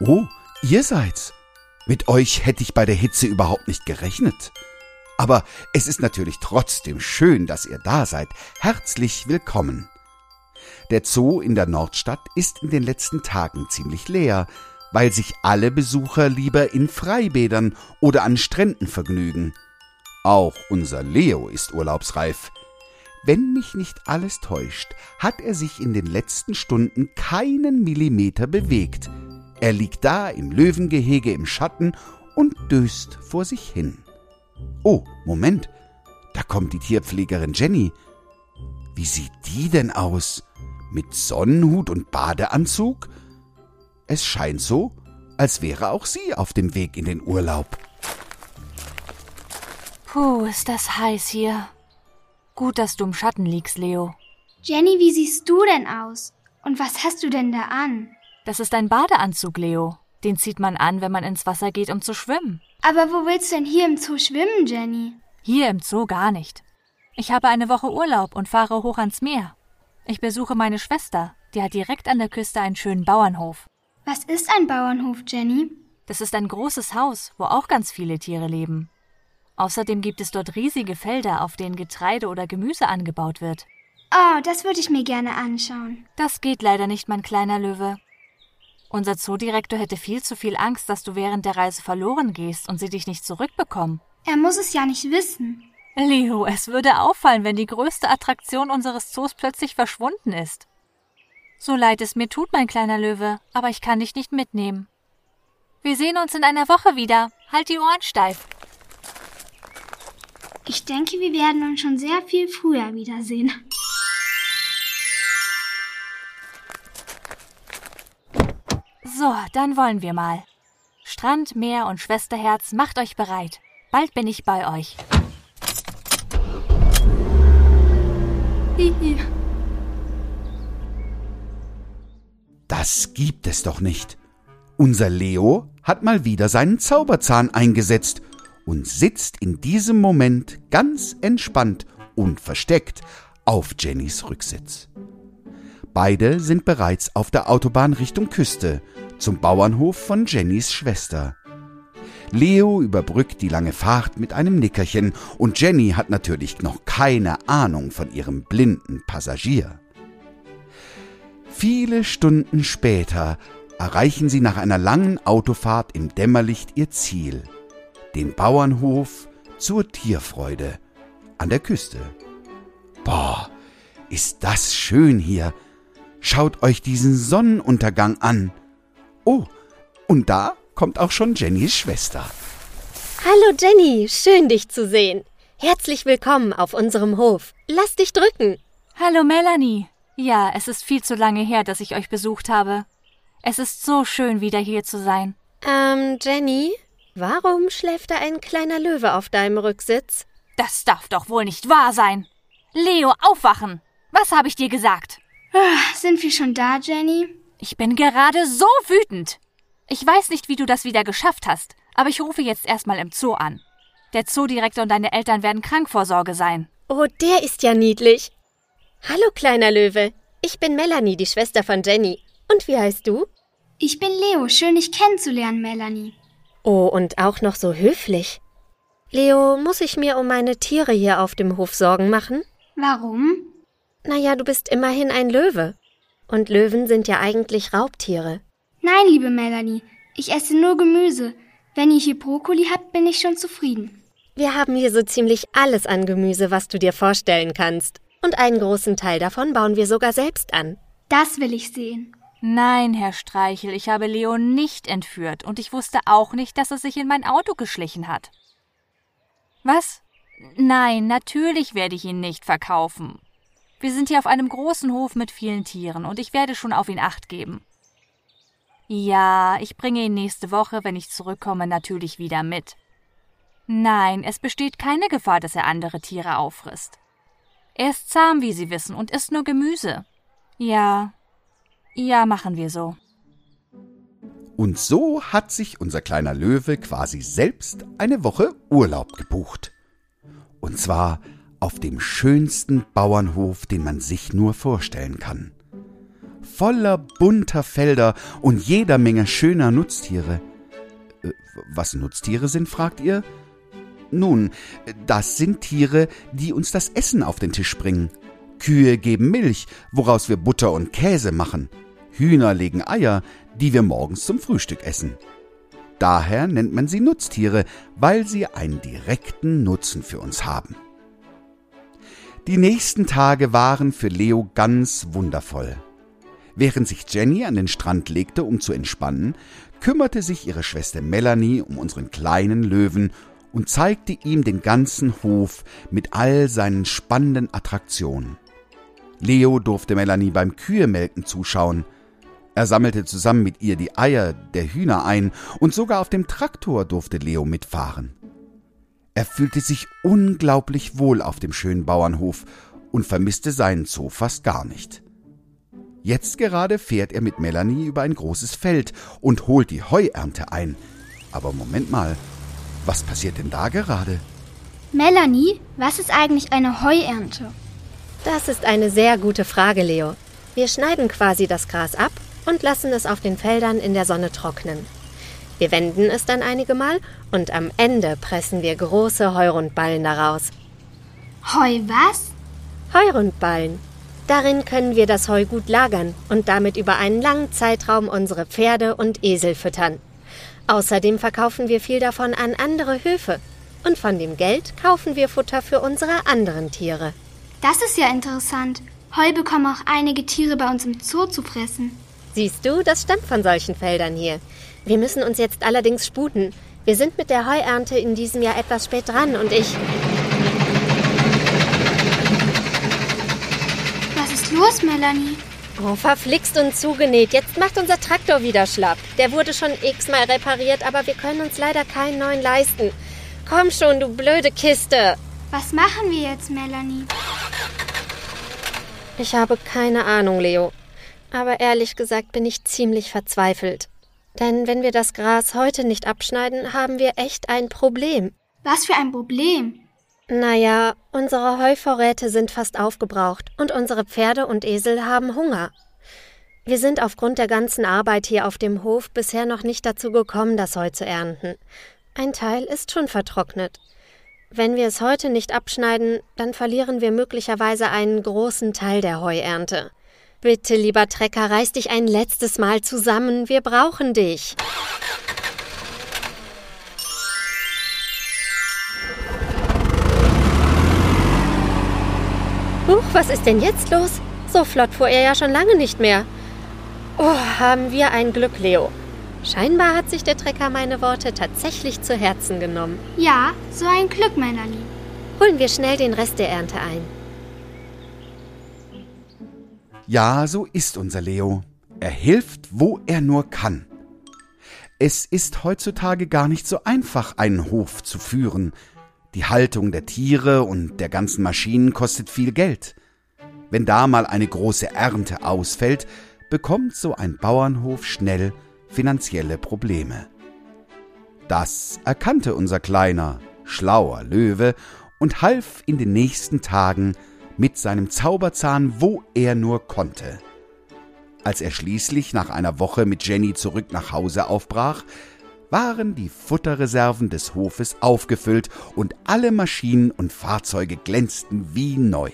Oh, ihr seid's. Mit euch hätte ich bei der Hitze überhaupt nicht gerechnet. Aber es ist natürlich trotzdem schön, dass ihr da seid. Herzlich willkommen. Der Zoo in der Nordstadt ist in den letzten Tagen ziemlich leer, weil sich alle Besucher lieber in Freibädern oder an Stränden vergnügen. Auch unser Leo ist urlaubsreif. Wenn mich nicht alles täuscht, hat er sich in den letzten Stunden keinen Millimeter bewegt. Er liegt da im Löwengehege im Schatten und döst vor sich hin. Oh, Moment, da kommt die Tierpflegerin Jenny. Wie sieht die denn aus? Mit Sonnenhut und Badeanzug? Es scheint so, als wäre auch sie auf dem Weg in den Urlaub. Puh, ist das heiß hier. Gut, dass du im Schatten liegst, Leo. Jenny, wie siehst du denn aus? Und was hast du denn da an? Das ist ein Badeanzug, Leo. Den zieht man an, wenn man ins Wasser geht, um zu schwimmen. Aber wo willst du denn hier im Zoo schwimmen, Jenny? Hier im Zoo gar nicht. Ich habe eine Woche Urlaub und fahre hoch ans Meer. Ich besuche meine Schwester, die hat direkt an der Küste einen schönen Bauernhof. Was ist ein Bauernhof, Jenny? Das ist ein großes Haus, wo auch ganz viele Tiere leben. Außerdem gibt es dort riesige Felder, auf denen Getreide oder Gemüse angebaut wird. Oh, das würde ich mir gerne anschauen. Das geht leider nicht, mein kleiner Löwe. Unser Zoodirektor hätte viel zu viel Angst, dass du während der Reise verloren gehst und sie dich nicht zurückbekommen. Er muss es ja nicht wissen. Leo, es würde auffallen, wenn die größte Attraktion unseres Zoos plötzlich verschwunden ist. So leid es mir tut, mein kleiner Löwe, aber ich kann dich nicht mitnehmen. Wir sehen uns in einer Woche wieder. Halt die Ohren steif. Ich denke, wir werden uns schon sehr viel früher wiedersehen. So, dann wollen wir mal. Strand, Meer und Schwesterherz, macht euch bereit. Bald bin ich bei euch. Hihi. Das gibt es doch nicht. Unser Leo hat mal wieder seinen Zauberzahn eingesetzt und sitzt in diesem Moment ganz entspannt und versteckt auf Jennys Rücksitz. Beide sind bereits auf der Autobahn Richtung Küste zum Bauernhof von Jennys Schwester. Leo überbrückt die lange Fahrt mit einem Nickerchen und Jenny hat natürlich noch keine Ahnung von ihrem blinden Passagier. Viele Stunden später erreichen sie nach einer langen Autofahrt im Dämmerlicht ihr Ziel, den Bauernhof zur Tierfreude an der Küste. Boah, ist das schön hier. Schaut euch diesen Sonnenuntergang an. Oh, und da kommt auch schon Jennys Schwester. Hallo Jenny, schön dich zu sehen. Herzlich willkommen auf unserem Hof. Lass dich drücken. Hallo Melanie. Ja, es ist viel zu lange her, dass ich euch besucht habe. Es ist so schön, wieder hier zu sein. Ähm, Jenny, warum schläft da ein kleiner Löwe auf deinem Rücksitz? Das darf doch wohl nicht wahr sein. Leo, aufwachen. Was habe ich dir gesagt? Ah, Sind wir schon da, Jenny? Ich bin gerade so wütend. Ich weiß nicht, wie du das wieder geschafft hast, aber ich rufe jetzt erstmal im Zoo an. Der Zoodirektor und deine Eltern werden Krankvorsorge sein. Oh, der ist ja niedlich. Hallo, kleiner Löwe. Ich bin Melanie, die Schwester von Jenny. Und wie heißt du? Ich bin Leo. Schön, dich kennenzulernen, Melanie. Oh, und auch noch so höflich. Leo, muss ich mir um meine Tiere hier auf dem Hof Sorgen machen? Warum? Naja, du bist immerhin ein Löwe. Und Löwen sind ja eigentlich Raubtiere. Nein, liebe Melanie. Ich esse nur Gemüse. Wenn ihr hier Brokkoli habt, bin ich schon zufrieden. Wir haben hier so ziemlich alles an Gemüse, was du dir vorstellen kannst. Und einen großen Teil davon bauen wir sogar selbst an. Das will ich sehen. Nein, Herr Streichel, ich habe Leo nicht entführt und ich wusste auch nicht, dass er sich in mein Auto geschlichen hat. Was? Nein, natürlich werde ich ihn nicht verkaufen. Wir sind hier auf einem großen Hof mit vielen Tieren und ich werde schon auf ihn acht geben. Ja, ich bringe ihn nächste Woche, wenn ich zurückkomme, natürlich wieder mit. Nein, es besteht keine Gefahr, dass er andere Tiere auffrisst. Er ist zahm, wie Sie wissen, und isst nur Gemüse. Ja, ja, machen wir so. Und so hat sich unser kleiner Löwe quasi selbst eine Woche Urlaub gebucht. Und zwar auf dem schönsten Bauernhof, den man sich nur vorstellen kann. voller bunter Felder und jeder Menge schöner Nutztiere. Äh, was Nutztiere sind, fragt ihr? Nun, das sind Tiere, die uns das Essen auf den Tisch bringen. Kühe geben Milch, woraus wir Butter und Käse machen. Hühner legen Eier, die wir morgens zum Frühstück essen. Daher nennt man sie Nutztiere, weil sie einen direkten Nutzen für uns haben. Die nächsten Tage waren für Leo ganz wundervoll. Während sich Jenny an den Strand legte, um zu entspannen, kümmerte sich ihre Schwester Melanie um unseren kleinen Löwen und zeigte ihm den ganzen Hof mit all seinen spannenden Attraktionen. Leo durfte Melanie beim Kühemelken zuschauen. Er sammelte zusammen mit ihr die Eier der Hühner ein und sogar auf dem Traktor durfte Leo mitfahren. Er fühlte sich unglaublich wohl auf dem schönen Bauernhof und vermisste seinen Zoo fast gar nicht. Jetzt gerade fährt er mit Melanie über ein großes Feld und holt die Heuernte ein. Aber Moment mal, was passiert denn da gerade? Melanie, was ist eigentlich eine Heuernte? Das ist eine sehr gute Frage, Leo. Wir schneiden quasi das Gras ab und lassen es auf den Feldern in der Sonne trocknen. Wir wenden es dann einige Mal und am Ende pressen wir große Heurundballen daraus. Heu was? Heurundballen. Darin können wir das Heu gut lagern und damit über einen langen Zeitraum unsere Pferde und Esel füttern. Außerdem verkaufen wir viel davon an andere Höfe. Und von dem Geld kaufen wir Futter für unsere anderen Tiere. Das ist ja interessant. Heu bekommen auch einige Tiere bei uns im Zoo zu fressen. Siehst du, das stammt von solchen Feldern hier. Wir müssen uns jetzt allerdings sputen. Wir sind mit der Heuernte in diesem Jahr etwas spät dran und ich. Was ist los, Melanie? Oh, verflixt und zugenäht. Jetzt macht unser Traktor wieder schlapp. Der wurde schon x-mal repariert, aber wir können uns leider keinen neuen leisten. Komm schon, du blöde Kiste. Was machen wir jetzt, Melanie? Ich habe keine Ahnung, Leo. Aber ehrlich gesagt bin ich ziemlich verzweifelt. Denn wenn wir das Gras heute nicht abschneiden, haben wir echt ein Problem. Was für ein Problem? Naja, unsere Heuvorräte sind fast aufgebraucht und unsere Pferde und Esel haben Hunger. Wir sind aufgrund der ganzen Arbeit hier auf dem Hof bisher noch nicht dazu gekommen, das Heu zu ernten. Ein Teil ist schon vertrocknet. Wenn wir es heute nicht abschneiden, dann verlieren wir möglicherweise einen großen Teil der Heuernte. Bitte, lieber Trecker, reiß dich ein letztes Mal zusammen. Wir brauchen dich. Huch, was ist denn jetzt los? So flott fuhr er ja schon lange nicht mehr. Oh, haben wir ein Glück, Leo. Scheinbar hat sich der Trecker meine Worte tatsächlich zu Herzen genommen. Ja, so ein Glück, Melanie. Holen wir schnell den Rest der Ernte ein. Ja, so ist unser Leo. Er hilft, wo er nur kann. Es ist heutzutage gar nicht so einfach, einen Hof zu führen. Die Haltung der Tiere und der ganzen Maschinen kostet viel Geld. Wenn da mal eine große Ernte ausfällt, bekommt so ein Bauernhof schnell finanzielle Probleme. Das erkannte unser kleiner, schlauer Löwe und half in den nächsten Tagen mit seinem Zauberzahn, wo er nur konnte. Als er schließlich nach einer Woche mit Jenny zurück nach Hause aufbrach, waren die Futterreserven des Hofes aufgefüllt und alle Maschinen und Fahrzeuge glänzten wie neu.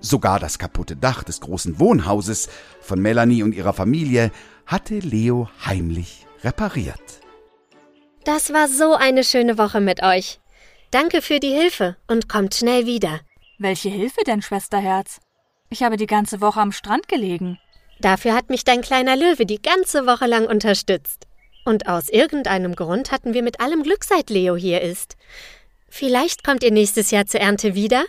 Sogar das kaputte Dach des großen Wohnhauses von Melanie und ihrer Familie hatte Leo heimlich repariert. Das war so eine schöne Woche mit euch. Danke für die Hilfe und kommt schnell wieder. Welche Hilfe denn, Schwesterherz? Ich habe die ganze Woche am Strand gelegen. Dafür hat mich dein kleiner Löwe die ganze Woche lang unterstützt. Und aus irgendeinem Grund hatten wir mit allem Glück, seit Leo hier ist. Vielleicht kommt ihr nächstes Jahr zur Ernte wieder?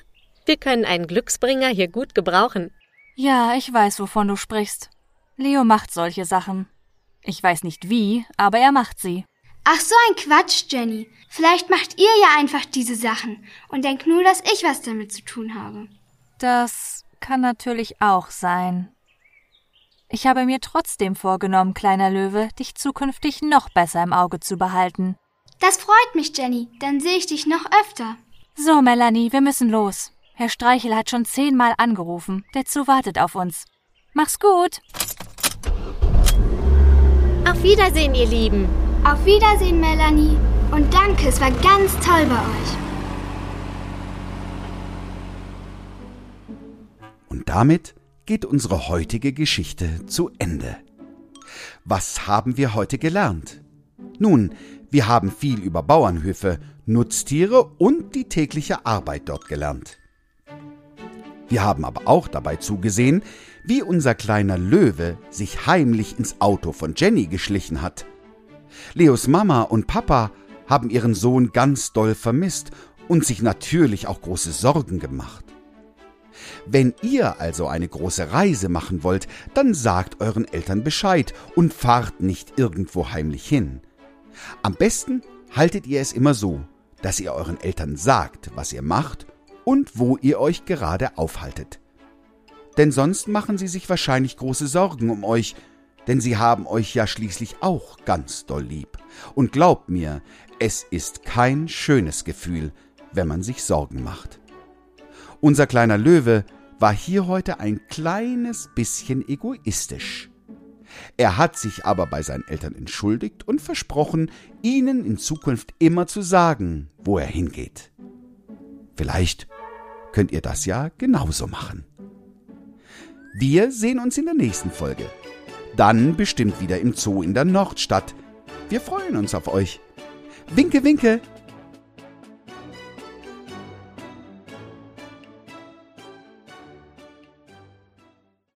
Wir können einen Glücksbringer hier gut gebrauchen. Ja, ich weiß, wovon du sprichst. Leo macht solche Sachen. Ich weiß nicht wie, aber er macht sie. Ach so ein Quatsch, Jenny. Vielleicht macht ihr ja einfach diese Sachen und denkt nur, dass ich was damit zu tun habe. Das kann natürlich auch sein. Ich habe mir trotzdem vorgenommen, kleiner Löwe, dich zukünftig noch besser im Auge zu behalten. Das freut mich, Jenny. Dann sehe ich dich noch öfter. So, Melanie, wir müssen los. Herr Streichel hat schon zehnmal angerufen. Der Zoo wartet auf uns. Mach's gut. Auf Wiedersehen, ihr Lieben. Auf Wiedersehen, Melanie. Und danke, es war ganz toll bei euch. Und damit geht unsere heutige Geschichte zu Ende. Was haben wir heute gelernt? Nun, wir haben viel über Bauernhöfe, Nutztiere und die tägliche Arbeit dort gelernt. Wir haben aber auch dabei zugesehen, wie unser kleiner Löwe sich heimlich ins Auto von Jenny geschlichen hat. Leos Mama und Papa haben ihren Sohn ganz doll vermisst und sich natürlich auch große Sorgen gemacht. Wenn ihr also eine große Reise machen wollt, dann sagt euren Eltern Bescheid und fahrt nicht irgendwo heimlich hin. Am besten haltet ihr es immer so, dass ihr euren Eltern sagt, was ihr macht und wo ihr euch gerade aufhaltet. Denn sonst machen sie sich wahrscheinlich große Sorgen um euch, denn sie haben euch ja schließlich auch ganz doll lieb. Und glaubt mir, es ist kein schönes Gefühl, wenn man sich Sorgen macht. Unser kleiner Löwe war hier heute ein kleines bisschen egoistisch. Er hat sich aber bei seinen Eltern entschuldigt und versprochen, ihnen in Zukunft immer zu sagen, wo er hingeht. Vielleicht könnt ihr das ja genauso machen. Wir sehen uns in der nächsten Folge. Dann bestimmt wieder im Zoo in der Nordstadt. Wir freuen uns auf euch. Winke, winke!